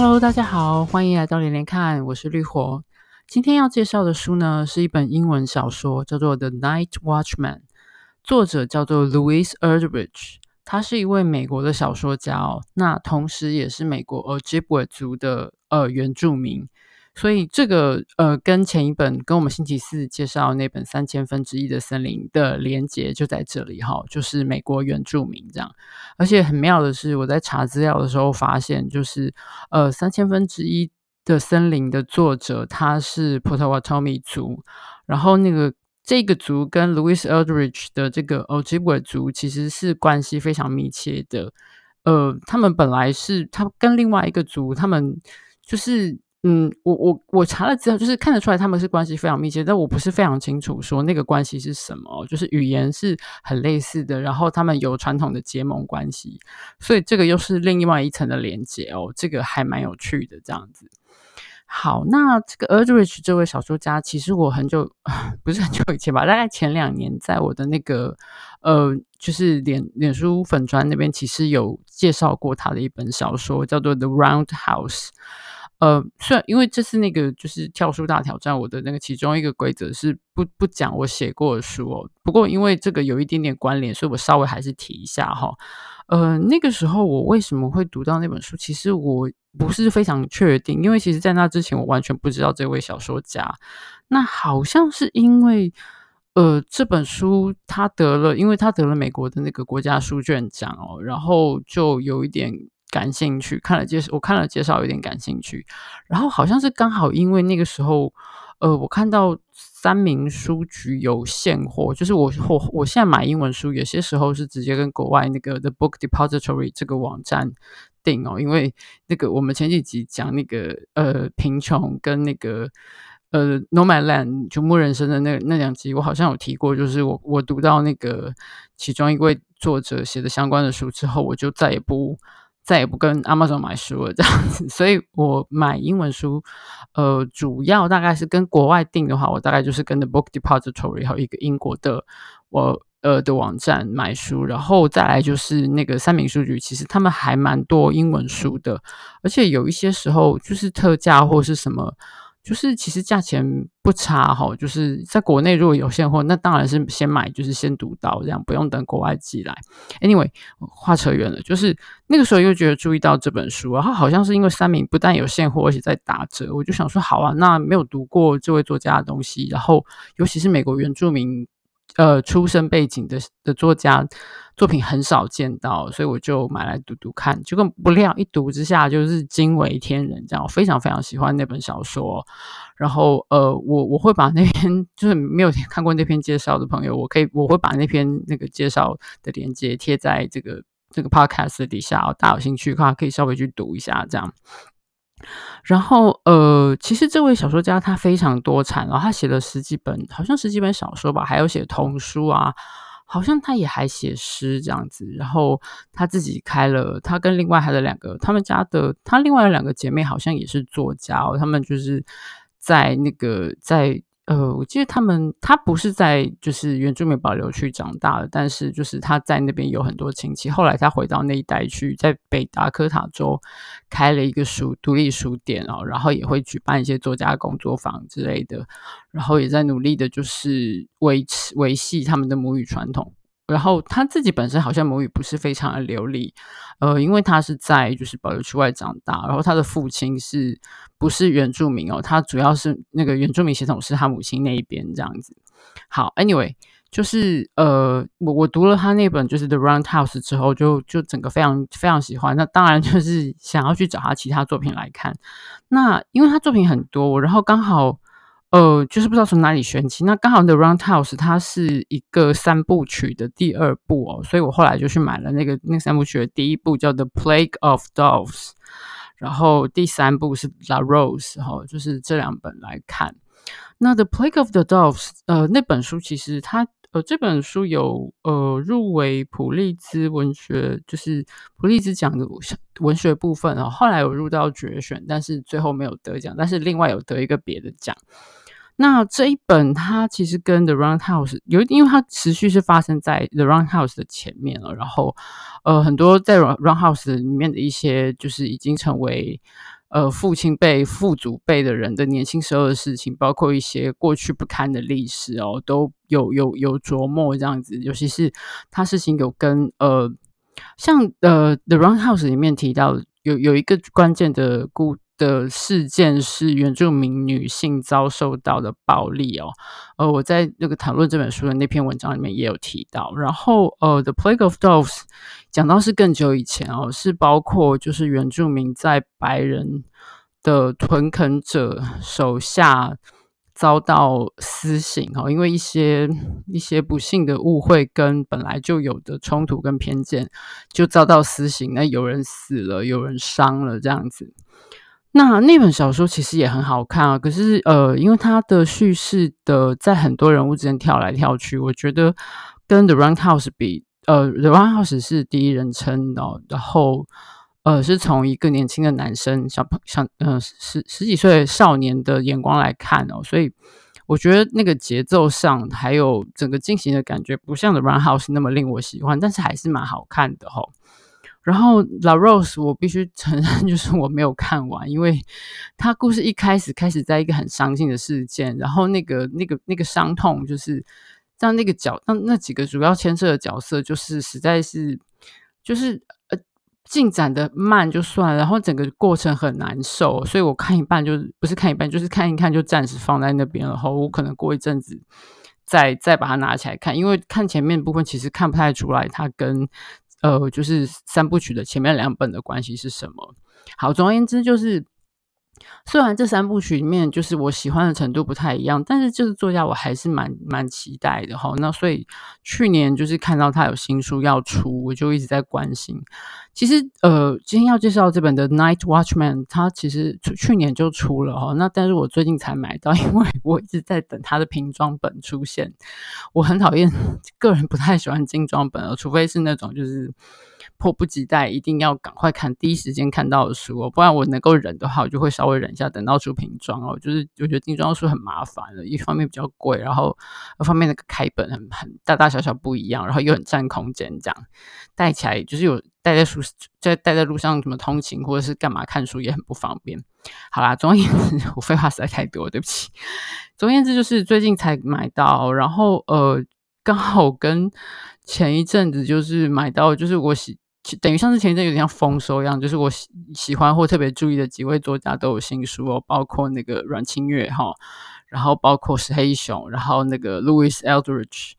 Hello，大家好，欢迎来到连连看，我是绿火。今天要介绍的书呢，是一本英文小说，叫做《The Night Watchman》，作者叫做 Louise Erdrich，他是一位美国的小说家哦，那同时也是美国 Ojibwe 族的呃原住民。所以这个呃，跟前一本跟我们星期四介绍那本三千分之一的森林的连接就在这里哈，就是美国原住民这样。而且很妙的是，我在查资料的时候发现，就是呃，三千分之一的森林的作者他是 Potawatomi 族，然后那个这个族跟 Louis Aldrich 的这个 Ojibwe 族其实是关系非常密切的。呃，他们本来是他跟另外一个族，他们就是。嗯，我我我查了资料，就是看得出来他们是关系非常密切，但我不是非常清楚说那个关系是什么，就是语言是很类似的，然后他们有传统的结盟关系，所以这个又是另外一层的连接哦，这个还蛮有趣的这样子。好，那这个 Erdrich 这位小说家，其实我很久 不是很久以前吧，大概前两年在我的那个呃，就是脸脸书粉砖那边，其实有介绍过他的一本小说，叫做《The Roundhouse》。呃，虽然因为这是那个就是跳书大挑战，我的那个其中一个规则是不不讲我写过的书哦。不过因为这个有一点点关联，所以我稍微还是提一下哈。呃，那个时候我为什么会读到那本书？其实我不是非常确定，因为其实在那之前我完全不知道这位小说家。那好像是因为呃这本书他得了，因为他得了美国的那个国家书卷奖哦，然后就有一点。感兴趣，看了介绍，我看了介绍，有点感兴趣。然后好像是刚好因为那个时候，呃，我看到三民书局有现货，就是我我我现在买英文书，有些时候是直接跟国外那个 The Book Depository 这个网站订哦，因为那个我们前几集讲那个呃贫穷跟那个呃 Nomadland 游牧人生的那那两集，我好像有提过，就是我我读到那个其中一位作者写的相关的书之后，我就再也不。再也不跟 Amazon 买书了，这样子，所以我买英文书，呃，主要大概是跟国外订的话，我大概就是跟 The Book Depository 还有一个英国的我呃的网站买书，然后再来就是那个三明书局，其实他们还蛮多英文书的，而且有一些时候就是特价或是什么。就是其实价钱不差哈，就是在国内如果有现货，那当然是先买，就是先读到这样，不用等国外寄来。Anyway，话扯远了，就是那个时候又觉得注意到这本书，然后好像是因为三明不但有现货，而且在打折，我就想说好啊，那没有读过这位作家的东西，然后尤其是美国原住民。呃，出身背景的的作家作品很少见到，所以我就买来读读看。结果不料一读之下就是惊为天人，这样我非常非常喜欢那本小说。然后呃，我我会把那篇就是没有看过那篇介绍的朋友，我可以我会把那篇那个介绍的链接贴在这个这个 podcast 底下，大家有兴趣的话可以稍微去读一下这样。然后，呃，其实这位小说家他非常多产，然后他写了十几本，好像十几本小说吧，还有写童书啊，好像他也还写诗这样子。然后他自己开了，他跟另外还有两个，他们家的他另外两个姐妹好像也是作家哦，他们就是在那个在。呃，我记得他们，他不是在就是原住民保留区长大的，但是就是他在那边有很多亲戚。后来他回到那一带去，在北达科塔州开了一个书独立书店哦，然后也会举办一些作家工作坊之类的，然后也在努力的，就是维持维系他们的母语传统。然后他自己本身好像母语不是非常的流利，呃，因为他是在就是保留区外长大，然后他的父亲是不是原住民哦？他主要是那个原住民血统是他母亲那一边这样子。好，anyway，就是呃，我我读了他那本就是《The Roundhouse》之后，就就整个非常非常喜欢。那当然就是想要去找他其他作品来看。那因为他作品很多，然后刚好。呃，就是不知道从哪里选起。那刚好《The Roundhouse》它是一个三部曲的第二部哦，所以我后来就去买了那个那三部曲的第一部叫《The Plague of Doves》，然后第三部是《La Rose》哈，就是这两本来看。那《The Plague of the Doves》呃，那本书其实它呃这本书有呃入围普利兹文学，就是普利兹奖的文学部分哦，后来有入到决选，但是最后没有得奖，但是另外有得一个别的奖。那这一本它其实跟 The Roundhouse 有，因为它持续是发生在 The Roundhouse 的前面了，然后呃很多在 Roundhouse 里面的一些就是已经成为呃父亲辈、父祖辈的人的年轻时候的事情，包括一些过去不堪的历史哦，都有有有琢磨这样子。尤其是他事情有跟呃，像呃《The Run House》里面提到有有一个关键的故。的事件是原住民女性遭受到的暴力哦，呃，我在那个讨论这本书的那篇文章里面也有提到。然后，呃，《The Plague of Doves》讲到是更久以前哦，是包括就是原住民在白人的屯垦者手下遭到私刑哦，因为一些一些不幸的误会跟本来就有的冲突跟偏见，就遭到私刑，那有人死了，有人伤了，这样子。那那本小说其实也很好看啊，可是呃，因为它的叙事的在很多人物之间跳来跳去，我觉得跟《The Run House》比，呃，《The Run House》是第一人称的，然后呃，是从一个年轻的男生小朋小呃十十几岁少年的眼光来看哦，所以我觉得那个节奏上还有整个进行的感觉，不像《The Run House》那么令我喜欢，但是还是蛮好看的吼。然后《La Rose》，我必须承认，就是我没有看完，因为他故事一开始开始在一个很伤心的事件，然后那个那个那个伤痛，就是让那个角，让那几个主要牵涉的角色，就是实在是就是呃进展的慢就算，然后整个过程很难受，所以我看一半就不是看一半，就是看一看就暂时放在那边了。然后我可能过一阵子再再把它拿起来看，因为看前面部分其实看不太出来，它跟。呃，就是三部曲的前面两本的关系是什么？好，总而言之，就是虽然这三部曲里面就是我喜欢的程度不太一样，但是就是作家我还是蛮蛮期待的哈。那所以去年就是看到他有新书要出，我就一直在关心。其实，呃，今天要介绍这本的《Night Watchman》，它其实去年就出了哈。那但是我最近才买到，因为我一直在等它的平装本出现。我很讨厌，个人不太喜欢精装本，除非是那种就是。迫不及待，一定要赶快看，第一时间看到的书哦，不然我能够忍的话，我就会稍微忍一下，等到出平装哦。就是我觉得精装书很麻烦的，一方面比较贵，然后一方面那个开本很很大大小小不一样，然后又很占空间，这样带起来就是有带在书在带在路上什么通勤或者是干嘛看书也很不方便。好啦，总而言之，我废话实在太多，对不起。总而言之，就是最近才买到，然后呃，刚好跟前一阵子就是买到，就是我喜。等于像是前一阵有点像丰收一样，就是我喜喜欢或特别注意的几位作家都有新书哦，包括那个阮清月哈，然后包括石黑熊，然后那个 Louis Eldridge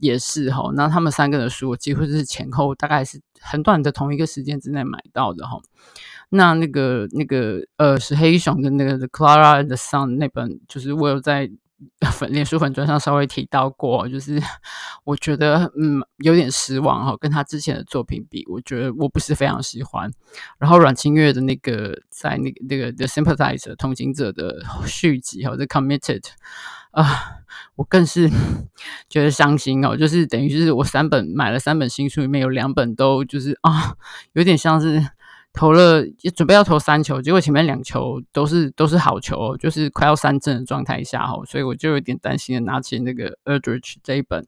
也是哈，那他们三个的书我几乎是前后大概是很短的同一个时间之内买到的哈。那那个那个呃石黑一雄的那个 The Clara and the Sun 那本，就是我有在。粉脸书粉专上稍微提到过，就是 我觉得嗯有点失望哈，跟他之前的作品比，我觉得我不是非常喜欢。然后阮清月的那个在那个那个 The Sympathizer 同情者的续集哈，The Committed 啊，我更是 觉得伤心哦，就是等于就是我三本买了三本新书，里面有两本都就是啊，有点像是。投了，也准备要投三球，结果前面两球都是都是好球，就是快要三振的状态下哦，所以我就有点担心的拿起那个 Eldridge 这一本，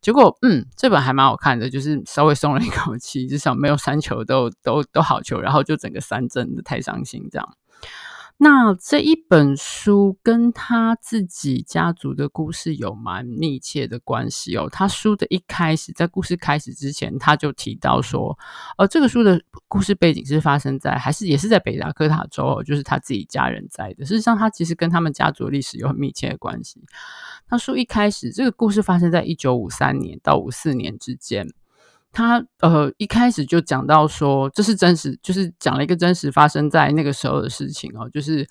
结果嗯，这本还蛮好看的，就是稍微松了一口气，至少没有三球都都都好球，然后就整个三振的太伤心这样。那这一本书跟他自己家族的故事有蛮密切的关系哦。他书的一开始，在故事开始之前，他就提到说，呃，这个书的故事背景是发生在，还是也是在北达科他州，就是他自己家人在的。事实上，他其实跟他们家族的历史有很密切的关系。他书一开始，这个故事发生在一九五三年到五四年之间。他呃一开始就讲到说，这是真实，就是讲了一个真实发生在那个时候的事情哦，就是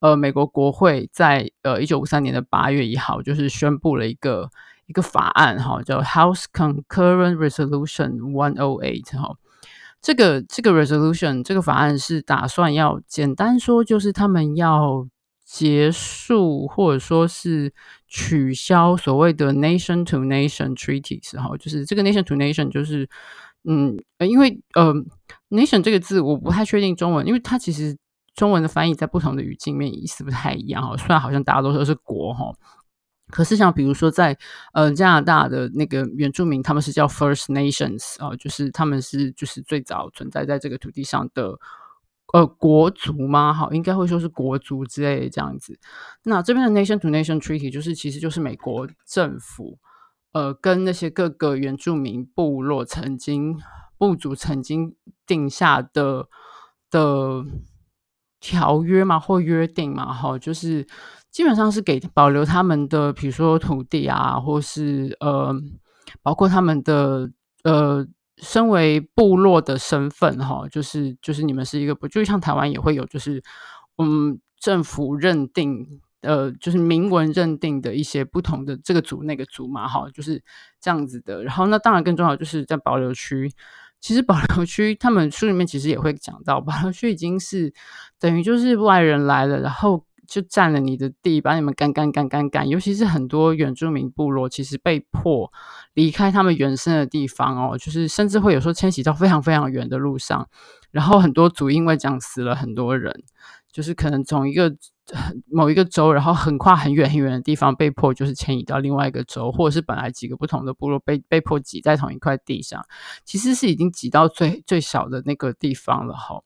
呃美国国会在呃一九五三年的八月一号，就是宣布了一个一个法案哈、哦，叫 House Concurrent Resolution One O Eight 哈，这个这个 resolution 这个法案是打算要简单说，就是他们要。结束或者说是取消所谓的 nation to nation treaties 哈，就是这个 nation to nation 就是嗯，因为呃 nation 这个字我不太确定中文，因为它其实中文的翻译在不同的语境里面意思不太一样哈。虽然好像大家都说是国哈，可是像比如说在呃加拿大的那个原住民，他们是叫 First Nations 啊，就是他们是就是最早存在在这个土地上的。呃国族吗？好，应该会说是国族之类的这样子。那这边的 Nation to Nation Treaty 就是其实就是美国政府呃跟那些各个原住民部落曾经部族曾经定下的的条约嘛或约定嘛，哈，就是基本上是给保留他们的，比如说土地啊，或是呃。包括他们的呃，身为部落的身份哈，就是就是你们是一个，不就像台湾也会有，就是嗯，政府认定呃，就是明文认定的一些不同的这个族那个族嘛，哈，就是这样子的。然后那当然更重要就是在保留区，其实保 留区他们书里面其实也会讲到，保留区已经是等于就是外人来了，然后。就占了你的地，把你们赶赶赶赶赶，尤其是很多原住民部落，其实被迫离开他们原生的地方哦，就是甚至会有时候迁徙到非常非常远的路上，然后很多族因为这样死了很多人，就是可能从一个某一个州，然后横跨很远很远的地方，被迫就是迁移到另外一个州，或者是本来几个不同的部落被被迫挤在同一块地上，其实是已经挤到最最小的那个地方了哈。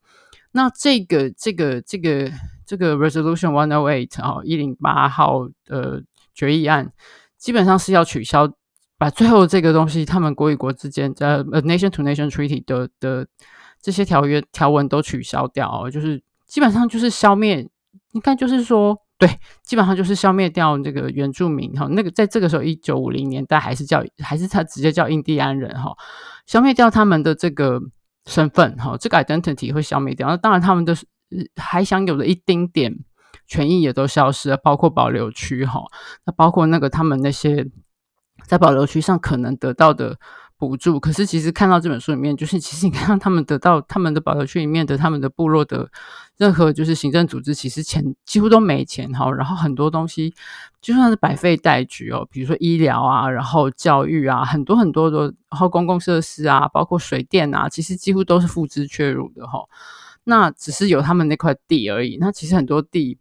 那这个这个这个这个 Resolution One O Eight 啊，一零八号的决议案，基本上是要取消，把最后这个东西，他们国与国之间的 Nation to Nation Treaty 的的这些条约条文都取消掉哦，就是基本上就是消灭，应该就是说，对，基本上就是消灭掉这个原住民哈，那个在这个时候一九五零年代还是叫还是他直接叫印第安人哈，消灭掉他们的这个。身份哈，这个 identity 会消灭掉。那当然，他们的还享有的一丁点权益也都消失了，包括保留区哈。那包括那个他们那些在保留区上可能得到的补助。可是，其实看到这本书里面，就是其实你看到他们得到他们的保留区里面的他们的部落的任何就是行政组织，其实钱几乎都没钱哈。然后很多东西就算是百废待举哦，比如说医疗啊，然后教育啊，很多很多的，然后公共设施啊，包括水电啊，其实几乎都是付之阙如的哈。那只是有他们那块地而已。那其实很多地，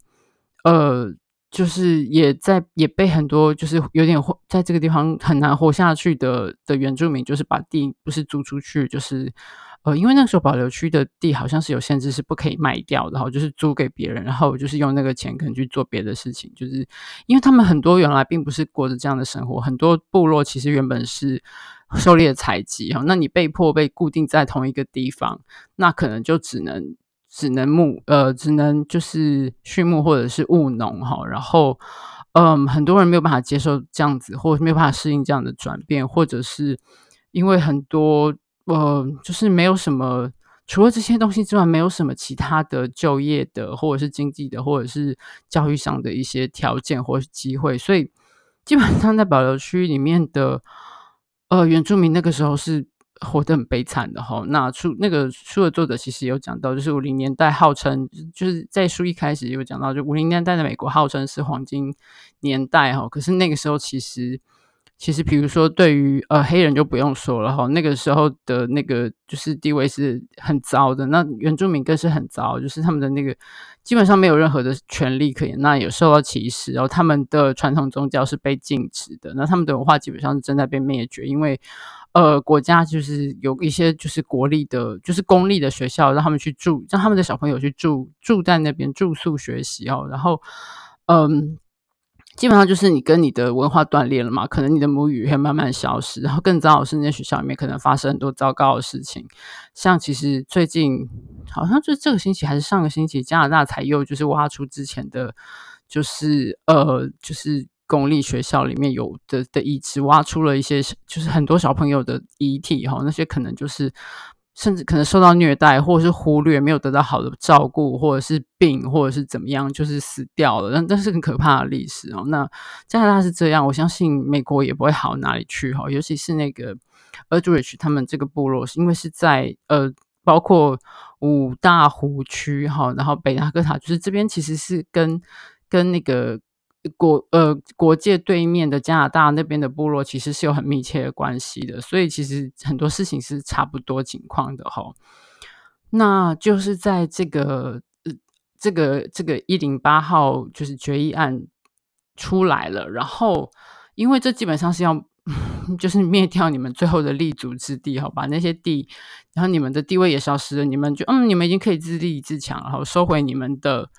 呃。就是也在也被很多就是有点在这个地方很难活下去的的原住民，就是把地不是租出去，就是呃，因为那个时候保留区的地好像是有限制，是不可以卖掉，然后就是租给别人，然后就是用那个钱可能去做别的事情，就是因为他们很多原来并不是过着这样的生活，很多部落其实原本是狩猎采集哈，那你被迫被固定在同一个地方，那可能就只能。只能牧呃，只能就是畜牧或者是务农哈，然后嗯，很多人没有办法接受这样子，或者没有办法适应这样的转变，或者是因为很多呃，就是没有什么除了这些东西之外，没有什么其他的就业的，或者是经济的，或者是教育上的一些条件或是机会，所以基本上在保留区里面的呃原住民那个时候是。活得很悲惨的哈，那书那个书的作者其实有讲到，就是五零年代号称就是在书一开始有讲到，就五零年代的美国号称是黄金年代哈，可是那个时候其实其实比如说对于呃黑人就不用说了哈，那个时候的那个就是地位是很糟的，那原住民更是很糟，就是他们的那个基本上没有任何的权利可言，那有受到歧视，然后他们的传统宗教是被禁止的，那他们的文化基本上正在被灭绝，因为。呃，国家就是有一些就是国立的，就是公立的学校，让他们去住，让他们的小朋友去住，住在那边住宿学习哦。然后，嗯，基本上就是你跟你的文化断裂了嘛，可能你的母语会慢慢消失。然后更糟的是，那些学校里面可能发生很多糟糕的事情。像其实最近好像就是这个星期还是上个星期，加拿大才又就是挖出之前的，就是呃，就是。公立学校里面有的的遗址，挖出了一些，就是很多小朋友的遗体哈，那些可能就是甚至可能受到虐待，或者是忽略，没有得到好的照顾，或者是病，或者是怎么样，就是死掉了。但但是很可怕的历史哦。那加拿大是这样，我相信美国也不会好哪里去哈。尤其是那个 Erdrich 他们这个部落，因为是在呃，包括五大湖区哈，然后北达科塔，就是这边其实是跟跟那个。国呃，国界对面的加拿大那边的部落其实是有很密切的关系的，所以其实很多事情是差不多情况的哈。那就是在这个呃，这个这个一零八号就是决议案出来了，然后因为这基本上是要 就是灭掉你们最后的立足之地，好，把那些地，然后你们的地位也消失了，你们就嗯，你们已经可以自立自强，然后收回你们的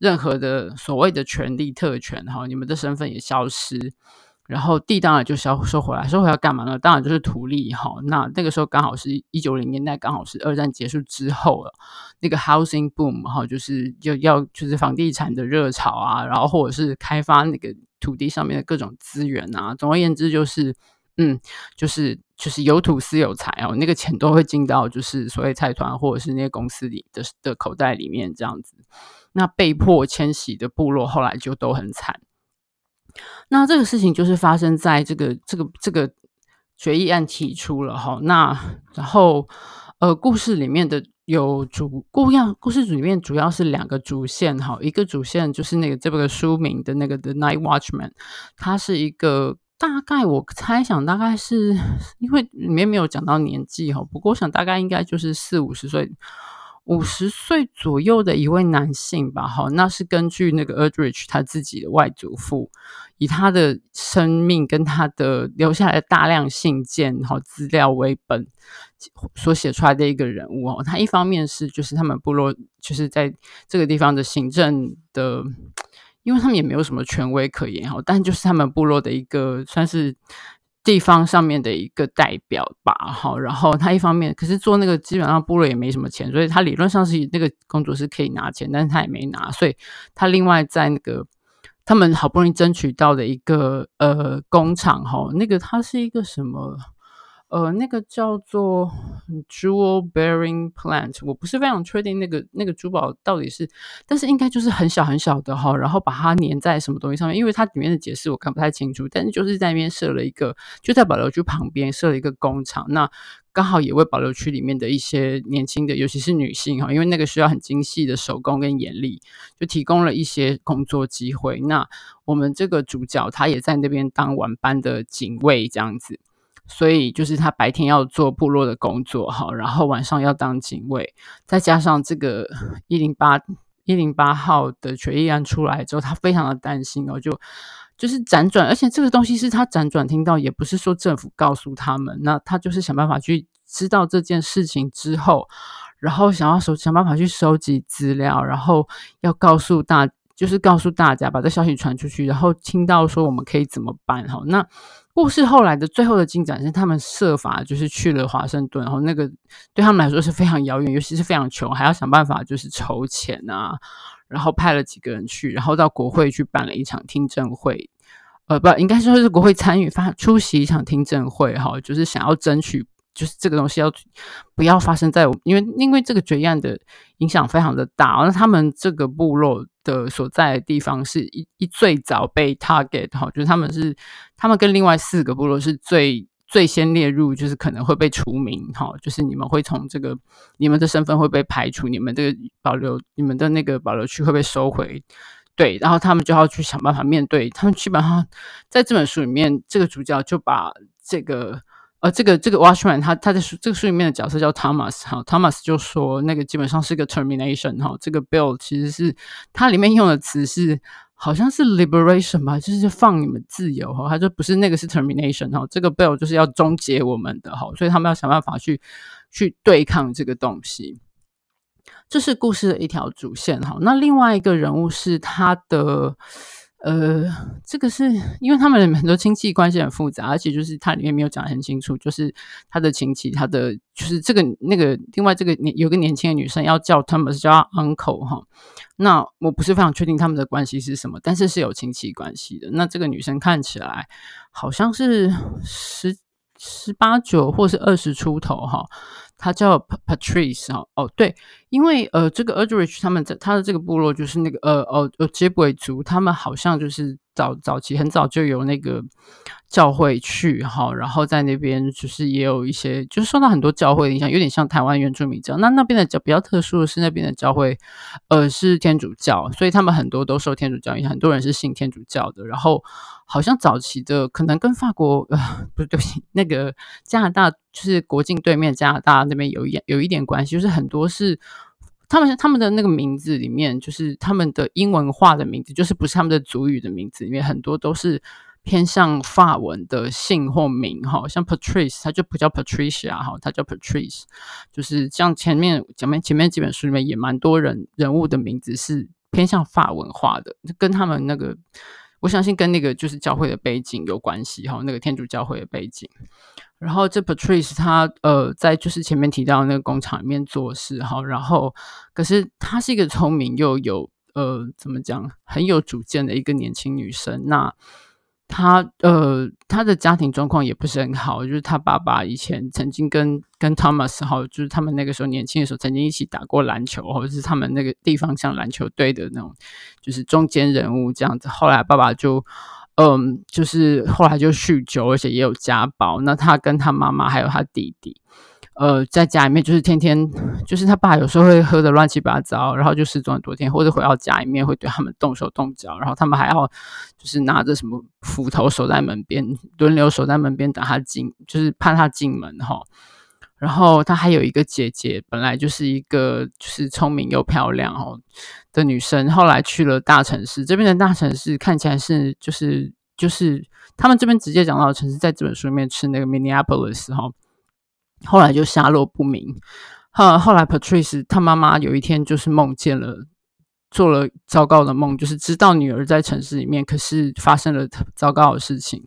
任何的所谓的权利特权，哈，你们的身份也消失。然后地当然就收收回来，收回来干嘛呢？当然就是图利哈。那那个时候刚好是一九零年代，刚好是二战结束之后了，那个 housing boom 哈，就是就要就是房地产的热潮啊，然后或者是开发那个土地上面的各种资源啊。总而言之，就是嗯，就是就是有土斯有财哦，那个钱都会进到就是所谓财团或者是那些公司里的的口袋里面这样子。那被迫迁徙的部落后来就都很惨。那这个事情就是发生在这个这个这个决议案提出了哈，那然后呃故事里面的有主故要故事里面主要是两个主线哈，一个主线就是那个这个书名的那个 The Night Watchman，他是一个大概我猜想大概是因为里面没有讲到年纪哈，不过我想大概应该就是四五十岁。五十岁左右的一位男性吧，好，那是根据那个 Erdrich 他自己的外祖父，以他的生命跟他的留下来的大量信件和资料为本所写出来的一个人物哦。他一方面是就是他们部落就是在这个地方的行政的，因为他们也没有什么权威可言哈，但就是他们部落的一个算是。地方上面的一个代表吧，好，然后他一方面可是做那个基本上部落也没什么钱，所以他理论上是那个工作是可以拿钱，但是他也没拿，所以他另外在那个他们好不容易争取到的一个呃工厂哈，那个他是一个什么？呃，那个叫做 Jewel Bearing Plant，我不是非常确定那个那个珠宝到底是，但是应该就是很小很小的哈，然后把它粘在什么东西上面，因为它里面的解释我看不太清楚，但是就是在那边设了一个，就在保留区旁边设了一个工厂，那刚好也为保留区里面的一些年轻的，尤其是女性哈，因为那个需要很精细的手工跟眼力，就提供了一些工作机会。那我们这个主角他也在那边当晚班的警卫这样子。所以就是他白天要做部落的工作哈，然后晚上要当警卫，再加上这个一零八一零八号的决议案出来之后，他非常的担心哦，就就是辗转，而且这个东西是他辗转听到，也不是说政府告诉他们，那他就是想办法去知道这件事情之后，然后想要收想办法去收集资料，然后要告诉大，就是告诉大家把这消息传出去，然后听到说我们可以怎么办哈，那。故事后来的最后的进展是，他们设法就是去了华盛顿，然后那个对他们来说是非常遥远，尤其是非常穷，还要想办法就是筹钱啊，然后派了几个人去，然后到国会去办了一场听证会，呃，不，应该说是国会参与发出席一场听证会，哈，就是想要争取。就是这个东西要不要发生在我，因为因为这个决议案的影响非常的大，那他们这个部落的所在的地方是一一最早被 target 哈，就是他们是他们跟另外四个部落是最最先列入，就是可能会被除名哈，就是你们会从这个你们的身份会被排除，你们这个保留你们的那个保留区会被收回，对，然后他们就要去想办法面对，他们基本上在这本书里面，这个主角就把这个。呃，这个这个 Watchman 他他在书这个书里面的角色叫 Thomas 哈，Thomas 就说那个基本上是个 termination 哈，这个 bill 其实是它里面用的词是好像是 liberation 吧，就是放你们自由哈，他就不是那个是 termination 哈，这个 bill 就是要终结我们的哈，所以他们要想办法去去对抗这个东西，这是故事的一条主线哈。那另外一个人物是他的。呃，这个是因为他们很多亲戚关系很复杂，而且就是它里面没有讲很清楚，就是他的亲戚，他的就是这个那个，另外这个年有个年轻的女生要叫他们是叫 uncle 哈，那我不是非常确定他们的关系是什么，但是是有亲戚关系的。那这个女生看起来好像是十十八九或是二十出头哈。她叫 Patrice 哦哦对，因为呃这个 Erdrich 他们在他的这个部落就是那个呃哦呃杰布韦族，他们好像就是。早早期很早就有那个教会去哈，然后在那边就是也有一些，就是受到很多教会的影响，有点像台湾原住民教。那那边的教比较特殊的是那边的教会，呃，是天主教，所以他们很多都受天主教影响，很多人是信天主教的。然后好像早期的可能跟法国呃不是对不起，那个加拿大就是国境对面加拿大那边有一有一点关系，就是很多是。他们他们的那个名字里面，就是他们的英文化的名字，就是不是他们的族语的名字里面，很多都是偏向法文的姓或名哈，像 Patrice，他就不叫 Patricia 哈，他叫 Patrice，就是像前面前面前面几本书里面也蛮多人人物的名字是偏向法文化的，跟他们那个我相信跟那个就是教会的背景有关系哈，那个天主教会的背景。然后这 Patrice 她呃在就是前面提到那个工厂里面做事哈，然后可是她是一个聪明又有呃怎么讲很有主见的一个年轻女生，那。他呃，他的家庭状况也不是很好，就是他爸爸以前曾经跟跟 Thomas 哈，就是他们那个时候年轻的时候曾经一起打过篮球，或者是他们那个地方像篮球队的那种，就是中间人物这样子。后来爸爸就嗯，就是后来就酗酒，而且也有家暴。那他跟他妈妈还有他弟弟。呃，在家里面就是天天，就是他爸有时候会喝得乱七八糟，然后就失踪很多天，或者回到家里面会对他们动手动脚，然后他们还要就是拿着什么斧头守在门边，轮流守在门边等他进，就是怕他进门哈。然后他还有一个姐姐，本来就是一个就是聪明又漂亮哦的女生，后来去了大城市，这边的大城市看起来是就是就是他们这边直接讲到的城市，在这本书里面是那个 Minneapolis 哈。后来就下落不明。后后来，Patrice 他妈妈有一天就是梦见了，做了糟糕的梦，就是知道女儿在城市里面，可是发生了糟糕的事情。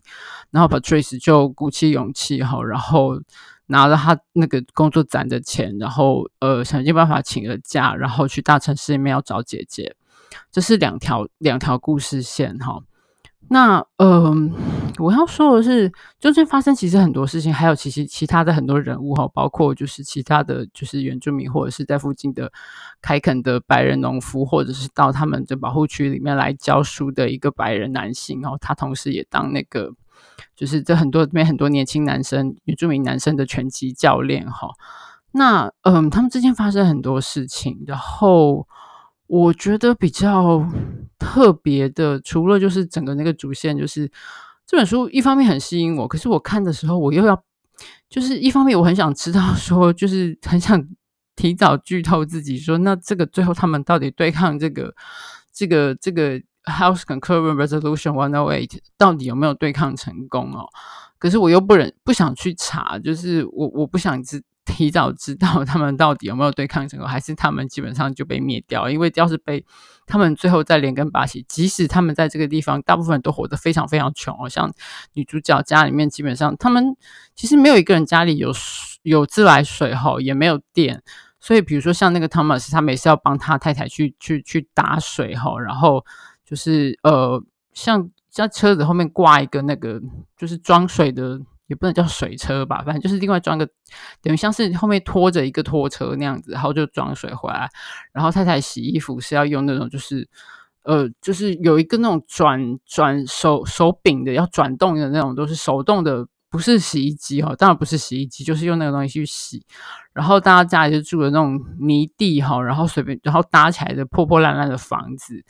然后 Patrice 就鼓起勇气哈，然后拿着他那个工作攒的钱，然后呃想尽办法请了假，然后去大城市里面要找姐姐。这是两条两条故事线哈。那嗯、我要说的是，中间发生其实很多事情，还有其实其他的很多人物哈，包括就是其他的就是原住民或者是在附近的开垦的白人农夫，或者是到他们的保护区里面来教书的一个白人男性哦，他同时也当那个就是这很多这边很多年轻男生原住民男生的拳击教练哈。那嗯、他们之间发生很多事情，然后。我觉得比较特别的，除了就是整个那个主线，就是这本书一方面很吸引我，可是我看的时候，我又要就是一方面我很想知道 说，就是很想提早剧透自己说，那这个最后他们到底对抗这个这个这个 House Concurrent Resolution One O Eight 到底有没有对抗成功哦？可是我又不忍不想去查，就是我我不想知。提早知道他们到底有没有对抗成功，还是他们基本上就被灭掉？因为要是被他们最后再连根拔起，即使他们在这个地方大部分都活得非常非常穷哦，像女主角家里面基本上他们其实没有一个人家里有有自来水哈，也没有电，所以比如说像那个 Thomas，他每次要帮他太太去去去打水哈，然后就是呃像像车子后面挂一个那个就是装水的。也不能叫水车吧，反正就是另外装个，等于像是后面拖着一个拖车那样子，然后就装水回来。然后太太洗衣服是要用那种，就是呃，就是有一个那种转转手手柄的，要转动的那种，都是手动的，不是洗衣机哈，当然不是洗衣机，就是用那个东西去洗。然后大家家里就住的那种泥地哈，然后随便然后搭起来的破破烂烂的房子，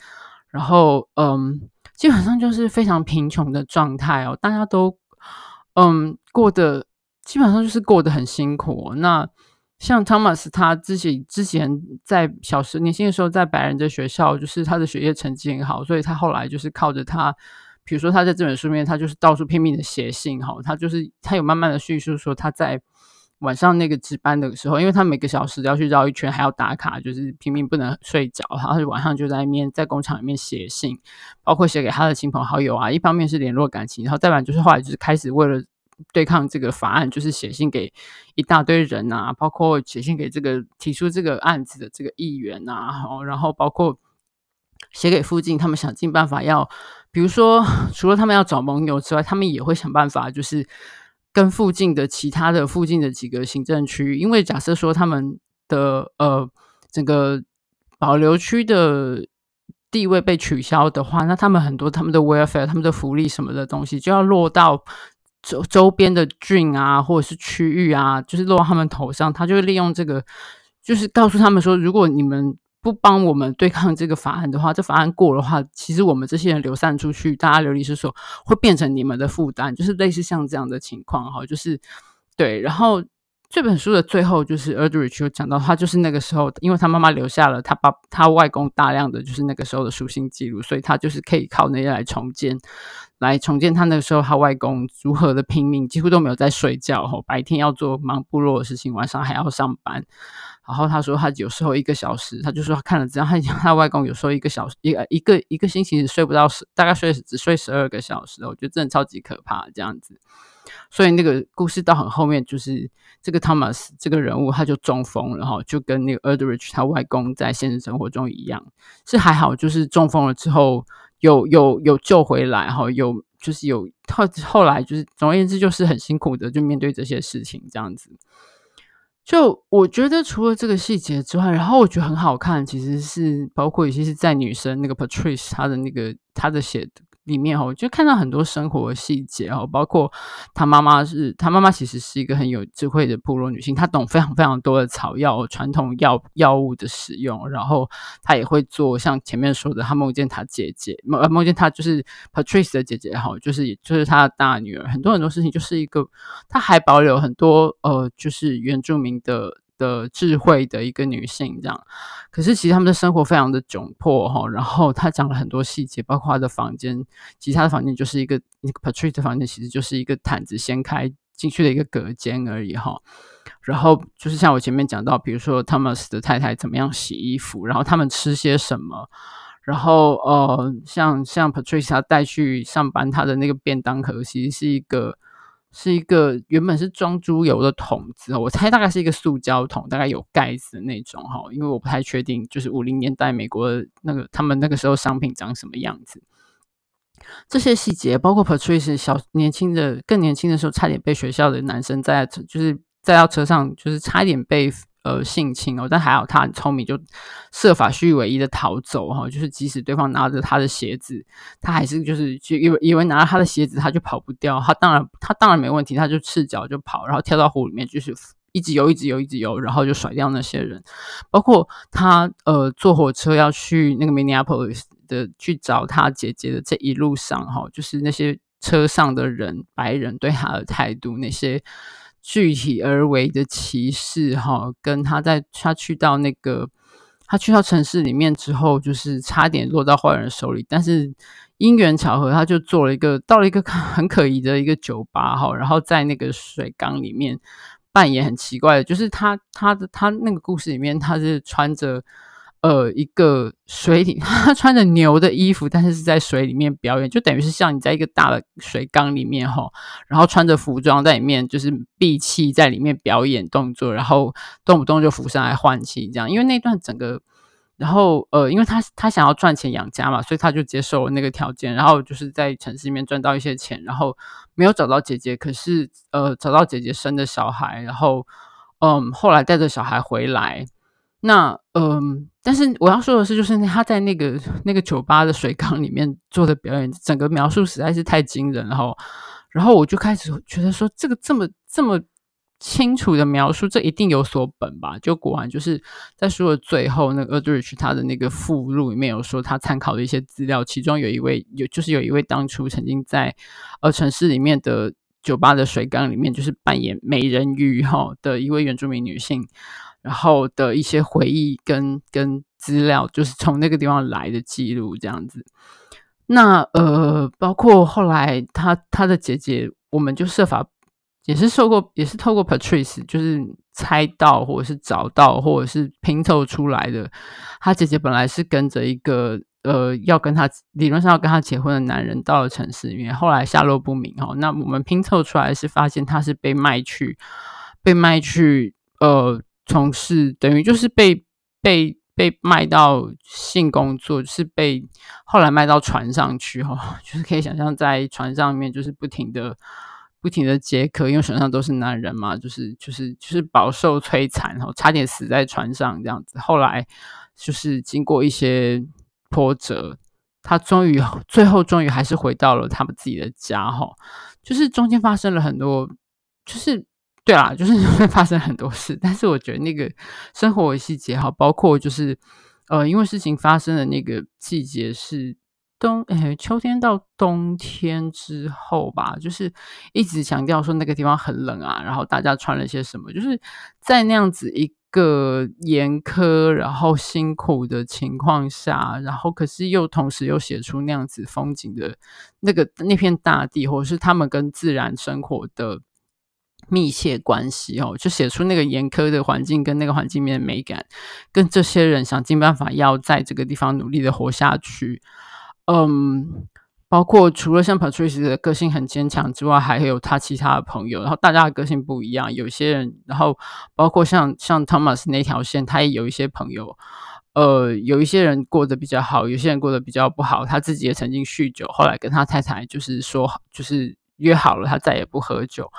然后嗯，基本上就是非常贫穷的状态哦，大家都。嗯，过得基本上就是过得很辛苦。那像 Thomas，他自己之前在小时年轻的时候，在白人的学校，就是他的学业成绩很好，所以他后来就是靠着他，比如说他在这本书里面，他就是到处拼命的写信哈。他就是他有慢慢的叙述说他在晚上那个值班的时候，因为他每个小时都要去绕一圈，还要打卡，就是拼命不能睡着，然后晚上就在那边在工厂里面写信，包括写给他的亲朋好友啊。一方面是联络感情，然后再不然就是后来就是开始为了。对抗这个法案，就是写信给一大堆人啊，包括写信给这个提出这个案子的这个议员啊，然后包括写给附近，他们想尽办法要，比如说除了他们要找盟友之外，他们也会想办法，就是跟附近的其他的附近的几个行政区，因为假设说他们的呃整个保留区的地位被取消的话，那他们很多他们的 welfare、他们的福利什么的东西就要落到。周周边的郡啊，或者是区域啊，就是落到他们头上，他就利用这个，就是告诉他们说，如果你们不帮我们对抗这个法案的话，这法案过的话，其实我们这些人流散出去，大家流离失所，会变成你们的负担，就是类似像这样的情况哈，就是对，然后。这本书的最后，就是 Erdrich 有讲到，他就是那个时候，因为他妈妈留下了他爸、他外公大量的就是那个时候的书信记录，所以他就是可以靠那些来重建。来重建他那个时候他外公如何的拼命，几乎都没有在睡觉吼，白天要做忙部落的事情，晚上还要上班。然后他说他有时候一个小时，他就说他看了这样，他他外公有时候一个小时一个一个一个星期睡不到十，大概睡只睡十二个小时，我觉得真的超级可怕这样子。所以那个故事到很后面，就是这个 Thomas 这个人物他就中风了哈，就跟那个 Eldridge 他外公在现实生活中一样，是还好，就是中风了之后有有有救回来哈，有就是有他后来就是总而言之就是很辛苦的就面对这些事情这样子。就我觉得，除了这个细节之外，然后我觉得很好看，其实是包括有些是在女生那个 Patrice 她的那个她的写的。里面哈，我就看到很多生活细节哈，包括他妈妈是，他妈妈其实是一个很有智慧的部落女性，她懂非常非常多的草药、传统药药物的使用，然后她也会做像前面说的，她梦见她姐姐，梦梦见她就是 Patrice 的姐姐哈，就是就是她的大女儿，很多很多事情就是一个，她还保留很多呃，就是原住民的。的智慧的一个女性，这样，可是其实他们的生活非常的窘迫哈。然后他讲了很多细节，包括他的房间，其他的房间就是一个那个 Patrice 的房间，其实就是一个毯子掀开进去的一个隔间而已哈。然后就是像我前面讲到，比如说 Thomas 的太太怎么样洗衣服，然后他们吃些什么，然后呃，像像 Patrice 他带去上班，他的那个便当盒其实是一个。是一个原本是装猪油的桶子，我猜大概是一个塑胶桶，大概有盖子的那种哈，因为我不太确定，就是五零年代美国的那个他们那个时候商品长什么样子。这些细节，包括 Patrice 小年轻的更年轻的时候，差点被学校的男生在就是在到车上，就是差一点被。呃，性侵哦，但还好他很聪明，就设法虚伪的逃走哈。就是即使对方拿着他的鞋子，他还是就是就以为以为拿着他的鞋子他就跑不掉。他当然他当然没问题，他就赤脚就跑，然后跳到湖里面，就是一直游一直游一直游，然后就甩掉那些人。包括他呃坐火车要去那个 Minneapolis 的去找他姐姐的这一路上哈，就是那些车上的人白人对他的态度那些。具体而为的歧视，哈，跟他在他去到那个他去到城市里面之后，就是差点落到坏人手里，但是因缘巧合，他就做了一个到了一个 很可疑的一个酒吧，哈，然后在那个水缸里面扮演很奇怪的，就是他他的他那个故事里面，他是穿着。呃，一个水里，他穿着牛的衣服，但是是在水里面表演，就等于是像你在一个大的水缸里面哈，然后穿着服装在里面，就是闭气在里面表演动作，然后动不动就浮上来换气这样。因为那段整个，然后呃，因为他他想要赚钱养家嘛，所以他就接受了那个条件，然后就是在城市里面赚到一些钱，然后没有找到姐姐，可是呃找到姐姐生的小孩，然后嗯后来带着小孩回来。那嗯，但是我要说的是，就是他在那个那个酒吧的水缸里面做的表演，整个描述实在是太惊人，然后，然后我就开始觉得说，这个这么这么清楚的描述，这一定有所本吧？就果然就是在书的最后，那个 Eldridge 他的那个附录里面有说他参考的一些资料，其中有一位有就是有一位当初曾经在呃城市里面的酒吧的水缸里面，就是扮演美人鱼哈的一位原住民女性。然后的一些回忆跟跟资料，就是从那个地方来的记录这样子。那呃，包括后来他他的姐姐，我们就设法也是受过，也是透过 Patrice，就是猜到或者是找到或者是拼凑出来的。他姐姐本来是跟着一个呃要跟他理论上要跟他结婚的男人到了城市里面，后来下落不明哦。那我们拼凑出来是发现他是被卖去被卖去呃。从事等于就是被被被卖到性工作，是被后来卖到船上去哈，就是可以想象在船上面就是不停的不停的接客，因为船上都是男人嘛，就是就是就是饱受摧残哈，差点死在船上这样子。后来就是经过一些波折，他终于最后终于还是回到了他们自己的家哈，就是中间发生了很多就是。对啦，就是会发生很多事，但是我觉得那个生活细节哈，包括就是呃，因为事情发生的那个季节是冬诶，秋天到冬天之后吧，就是一直强调说那个地方很冷啊，然后大家穿了些什么，就是在那样子一个严苛然后辛苦的情况下，然后可是又同时又写出那样子风景的那个那片大地，或者是他们跟自然生活的密切关系哦，就写出那个严苛的环境跟那个环境面的美感，跟这些人想尽办法要在这个地方努力的活下去。嗯，包括除了像 Patrice 的个性很坚强之外，还有他其他的朋友，然后大家的个性不一样。有些人，然后包括像像 Thomas 那条线，他也有一些朋友，呃，有一些人过得比较好，有些人过得比较不好。他自己也曾经酗酒，后来跟他太太就是说，就是约好了，他再也不喝酒。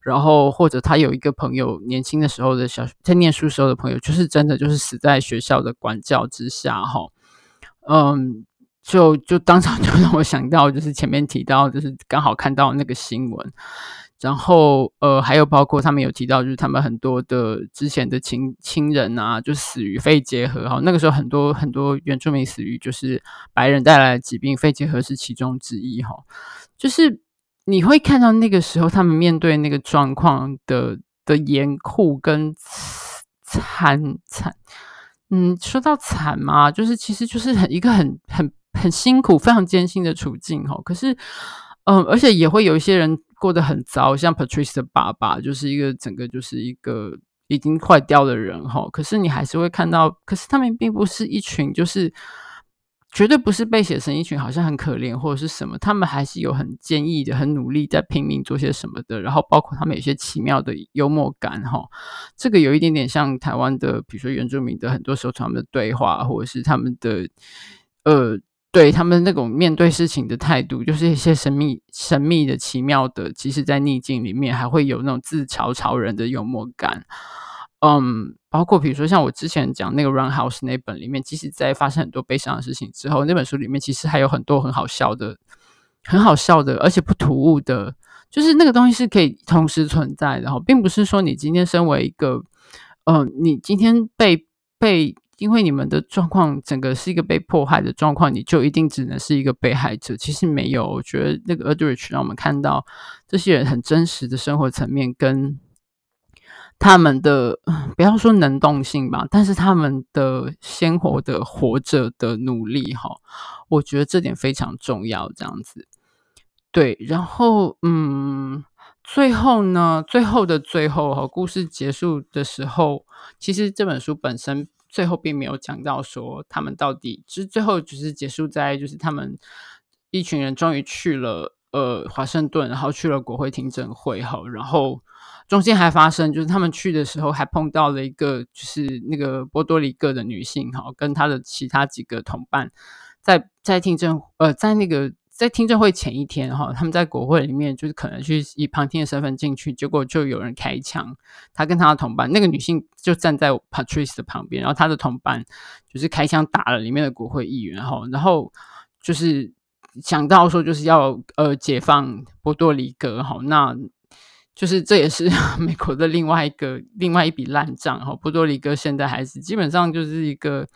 然后或者他有一个朋友，年轻的时候的小在念书时候的朋友，就是真的就是死在学校的管教之下，哈，嗯。就就当场就让我想到，就是前面提到，就是刚好看到那个新闻，然后呃，还有包括他们有提到，就是他们很多的之前的亲亲人啊，就死于肺结核哈。那个时候很多很多原住民死于就是白人带来的疾病，肺结核是其中之一哈。就是你会看到那个时候他们面对那个状况的的严酷跟惨惨，嗯，说到惨嘛，就是其实就是很一个很很。很辛苦，非常艰辛的处境哈。可是，嗯，而且也会有一些人过得很糟，像 Patrice 的爸爸，就是一个整个就是一个已经坏掉的人哈。可是你还是会看到，可是他们并不是一群，就是绝对不是被写成一群好像很可怜或者是什么。他们还是有很坚毅的、很努力在拼命做些什么的。然后包括他们有些奇妙的幽默感哈。这个有一点点像台湾的，比如说原住民的，很多时候他们的对话，或者是他们的呃。对他们那种面对事情的态度，就是一些神秘、神秘的、奇妙的，其实在逆境里面，还会有那种自嘲嘲人的幽默感。嗯，包括比如说像我之前讲那个《Run House》那本里面，即使在发生很多悲伤的事情之后，那本书里面其实还有很多很好笑的、很好笑的，而且不突兀的，就是那个东西是可以同时存在的。然后，并不是说你今天身为一个，嗯，你今天被被。因为你们的状况整个是一个被迫害的状况，你就一定只能是一个被害者。其实没有，我觉得那个 Erdrich 让我们看到这些人很真实的生活层面，跟他们的 不要说能动性吧，但是他们的鲜活的活着的努力哈，我觉得这点非常重要。这样子，对，然后嗯，最后呢，最后的最后哈，故事结束的时候，其实这本书本身。最后并没有讲到说他们到底，其实最后只是结束在就是他们一群人终于去了呃华盛顿，然后去了国会听证会哈，然后中间还发生就是他们去的时候还碰到了一个就是那个波多黎各的女性哈，跟她的其他几个同伴在在听证呃在那个。在听证会前一天，哈，他们在国会里面就是可能去以旁听的身份进去，结果就有人开枪。他跟他的同伴，那个女性就站在 Patrice 的旁边，然后他的同伴就是开枪打了里面的国会议员，哈，然后就是想到说就是要呃解放波多黎各，哈，那就是这也是 美国的另外一个另外一笔烂账，哈，波多黎各现在还是基本上就是一个，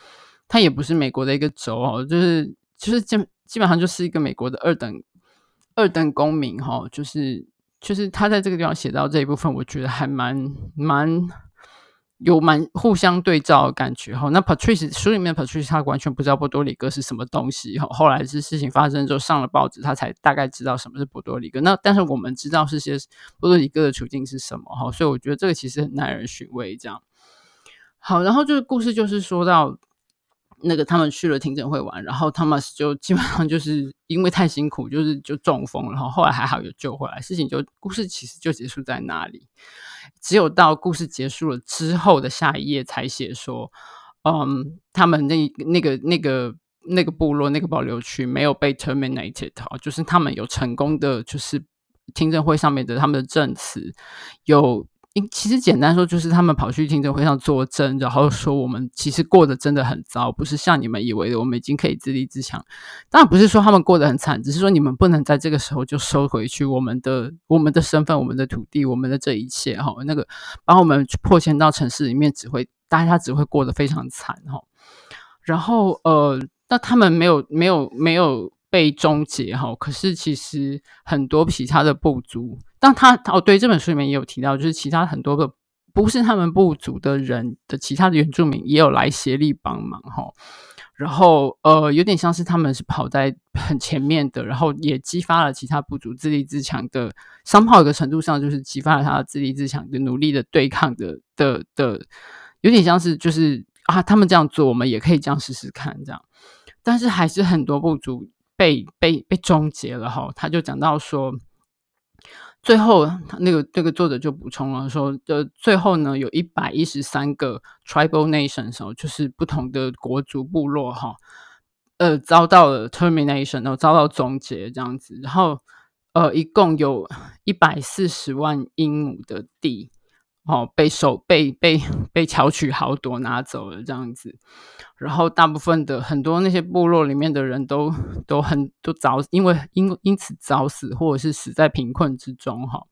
他也不是美国的一个州，哦，就是就是基。基本上就是一个美国的二等二等公民哈，就是就是他在这个地方写到这一部分，我觉得还蛮蛮有蛮互相对照的感觉哈。那 Patrice 书里面 Patrice 他完全不知道波多黎各是什么东西哈，后来是事情发生之后上了报纸，他才大概知道什么是波多黎各。那但是我们知道是些波多黎各的处境是什么哈，所以我觉得这个其实很耐人寻味。这样好，然后这个故事就是说到。那个他们去了听证会玩，然后 Thomas 就基本上就是因为太辛苦，就是就中风，然后后来还好有救回来，事情就故事其实就结束在那里。只有到故事结束了之后的下一页才写说，嗯，他们那那个那个那个部落那个保留区没有被 terminated，就是他们有成功的，就是听证会上面的他们的证词有。其实简单说，就是他们跑去听证会上作证，然后说我们其实过得真的很糟，不是像你们以为的，我们已经可以自立自强。当然不是说他们过得很惨，只是说你们不能在这个时候就收回去我们的我们的身份、我们的土地、我们的这一切哈。那个把我们迫迁到城市里面，只会大家只会过得非常惨哈。然后呃，那他们没有没有没有被终结哈，可是其实很多其他的部族，当他哦对，这本书里面也有提到，就是其他很多的不是他们部族的人的其他的原住民也有来协力帮忙哈。然后，呃，有点像是他们是跑在很前面的，然后也激发了其他部族自立自强的，商炮一个程度上就是激发了他的自立自强的努力的对抗的的的，有点像是就是啊，他们这样做，我们也可以这样试试看，这样。但是还是很多部族被被被终结了哈，他就讲到说。最后，那个这个作者就补充了说，呃，最后呢，有一百一十三个 tribal nations 哦，就是不同的国族部落哈，呃，遭到了 termination，然后遭到终结这样子，然后呃，一共有一百四十万英亩的地。哦，被收被被被巧取豪夺拿走了这样子，然后大部分的很多那些部落里面的人都都很都早因为因因此早死或者是死在贫困之中哈，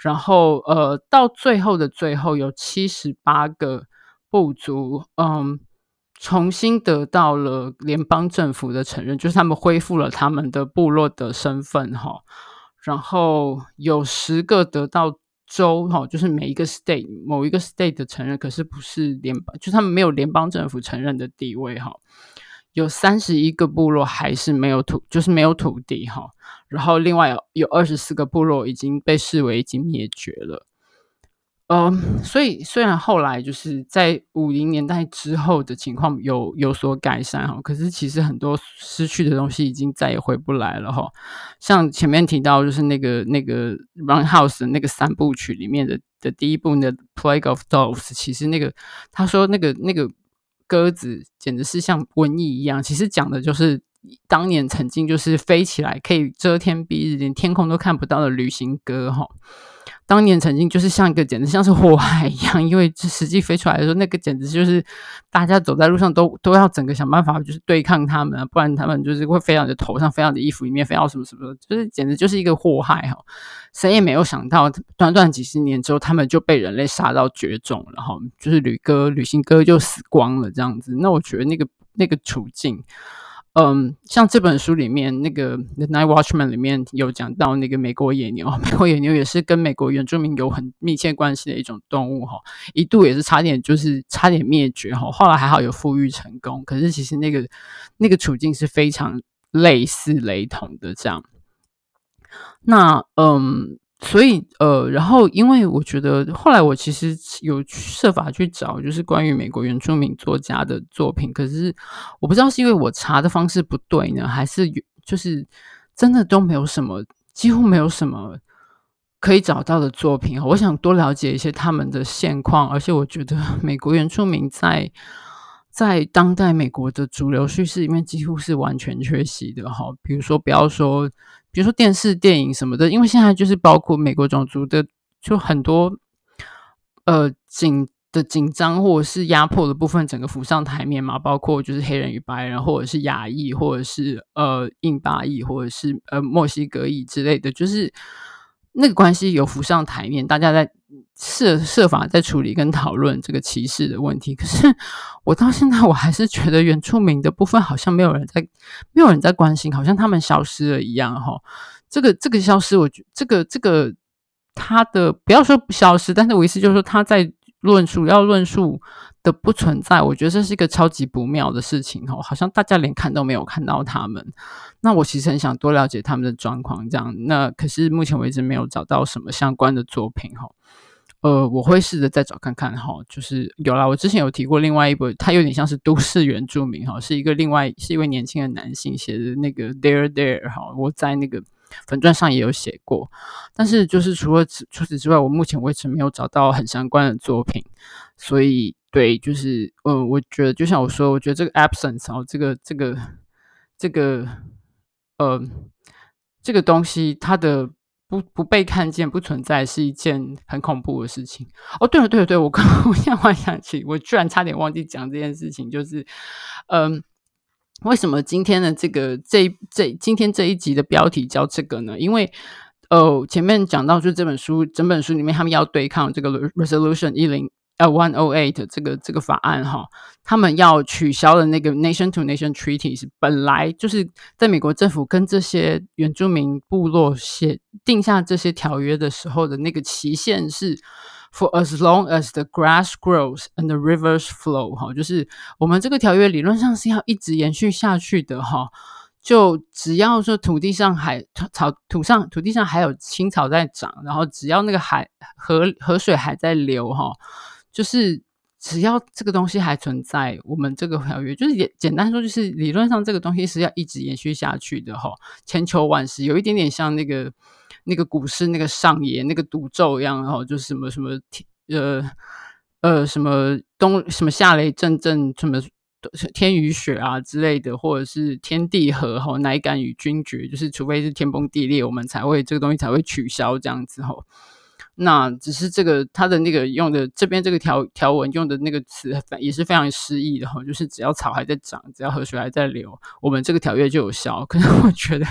然后呃到最后的最后有七十八个部族嗯重新得到了联邦政府的承认，就是他们恢复了他们的部落的身份哈，然后有十个得到。州哈，就是每一个 state 某一个 state 的承认，可是不是联邦，就是他们没有联邦政府承认的地位哈。有三十一个部落还是没有土，就是没有土地哈。然后另外有二十四个部落已经被视为已经灭绝了。嗯、所以虽然后来就是在五零年代之后的情况有有所改善哈，可是其实很多失去的东西已经再也回不来了哈。像前面提到就是那个那个 Run House 那个三部曲里面的的第一部的 Plague of Doves，其实那个他说那个那个鸽子简直是像瘟疫一样，其实讲的就是当年曾经就是飞起来可以遮天蔽日，连天空都看不到的旅行鸽哈。当年曾经就是像一个简直像是祸害一样，因为这实际飞出来的时候，那个简直就是大家走在路上都都要整个想办法就是对抗他们，不然他们就是会飞到你的头上，飞到你的衣服里面，飞到什么什么，就是简直就是一个祸害哈。谁也没有想到，短短几十年之后，他们就被人类杀到绝种了哈，就是旅哥、旅行哥就死光了这样子。那我觉得那个那个处境。嗯，像这本书里面那个《The Night Watchman》里面有讲到那个美国野牛，美国野牛也是跟美国原住民有很密切关系的一种动物哈，一度也是差点就是差点灭绝哈，后来还好有复育成功，可是其实那个那个处境是非常类似雷同的这样。那嗯。所以，呃，然后，因为我觉得后来我其实有设法去找，就是关于美国原住民作家的作品，可是我不知道是因为我查的方式不对呢，还是就是真的都没有什么，几乎没有什么可以找到的作品。我想多了解一些他们的现况，而且我觉得美国原住民在在当代美国的主流叙事里面几乎是完全缺席的哈。比如说，不要说。比如说电视、电影什么的，因为现在就是包括美国种族的，就很多呃紧的紧张或者是压迫的部分，整个浮上台面嘛。包括就是黑人与白人，或者是亚裔，或者是呃印巴裔，或者是呃墨西哥裔之类的，就是那个关系有浮上台面，大家在设设法在处理跟讨论这个歧视的问题。可是 我到现在我还是觉得原住民的部分好像没有人在，没有人在关心，好像他们消失了一样哈。这个这个消失，我觉这个这个他的不要说不消失，但是我意思就是说他在论述要论述的不存在，我觉得这是一个超级不妙的事情哈。好像大家连看都没有看到他们。那我其实很想多了解他们的状况，这样。那可是目前为止没有找到什么相关的作品哈。呃，我会试着再找看看哈，就是有啦，我之前有提过另外一本，它有点像是都市原住民哈，是一个另外是一位年轻的男性写的那个 There There 哈，我在那个粉钻上也有写过，但是就是除了除此之外，我目前为止没有找到很相关的作品，所以对，就是呃，我觉得就像我说，我觉得这个 absence 哦，这个这个这个呃这个东西它的。不不被看见、不存在是一件很恐怖的事情。哦，对了，对了，对，我刚刚 我现在想起，我居然差点忘记讲这件事情，就是，嗯，为什么今天的这个这这今天这一集的标题叫这个呢？因为，呃，前面讲到，就这本书整本书里面，他们要对抗这个 Resolution 一零呃 One O Eight 这个这个法案哈，他们要取消的那个 Nation to Nation Treaties，本来就是在美国政府跟这些原住民部落写定下这些条约的时候的那个期限是 For as long as the grass grows and the rivers flow，哈，就是我们这个条约理论上是要一直延续下去的哈。就只要说土地上还草土上土地上还有青草在长，然后只要那个海河河水还在流哈，就是只要这个东西还存在，我们这个条约就是也简单说就是理论上这个东西是要一直延续下去的哈，千秋万世，有一点点像那个那个古诗那个上爷那个赌咒一样哈，就是什么什么呃呃什么冬什么下雷阵阵什么。天雨雪啊之类的，或者是天地合吼，乃敢与君绝，就是除非是天崩地裂，我们才会这个东西才会取消这样子吼。那只是这个它的那个用的这边这个条条文用的那个词也是非常诗意的哈，就是只要草还在长，只要河水还在流，我们这个条约就有效。可是我觉得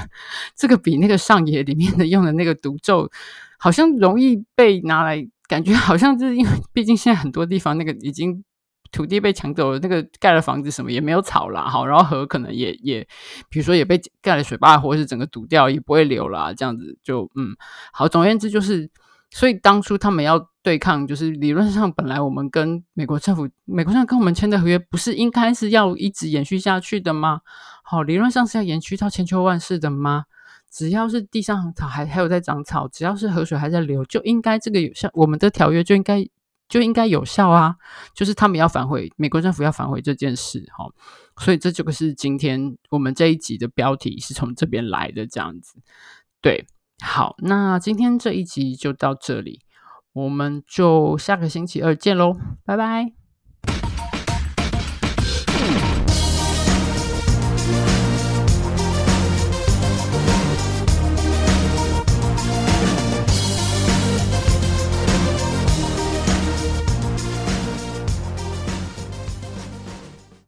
这个比那个上野里面的用的那个毒咒，好像容易被拿来，感觉好像就是因为毕竟现在很多地方那个已经。土地被抢走了，那个盖了房子什么也没有草啦，好，然后河可能也也，比如说也被盖了水坝，或者是整个堵掉，也不会流啦，这样子就嗯，好，总而言之就是，所以当初他们要对抗，就是理论上本来我们跟美国政府，美国政府跟我们签的合约，不是应该是要一直延续下去的吗？好，理论上是要延续到千秋万世的吗？只要是地上草还还有在长草，只要是河水还在流，就应该这个有效，我们的条约就应该。就应该有效啊！就是他们要反悔，美国政府要反悔这件事，哈，所以这就是今天我们这一集的标题是从这边来的，这样子。对，好，那今天这一集就到这里，我们就下个星期二见喽，拜拜。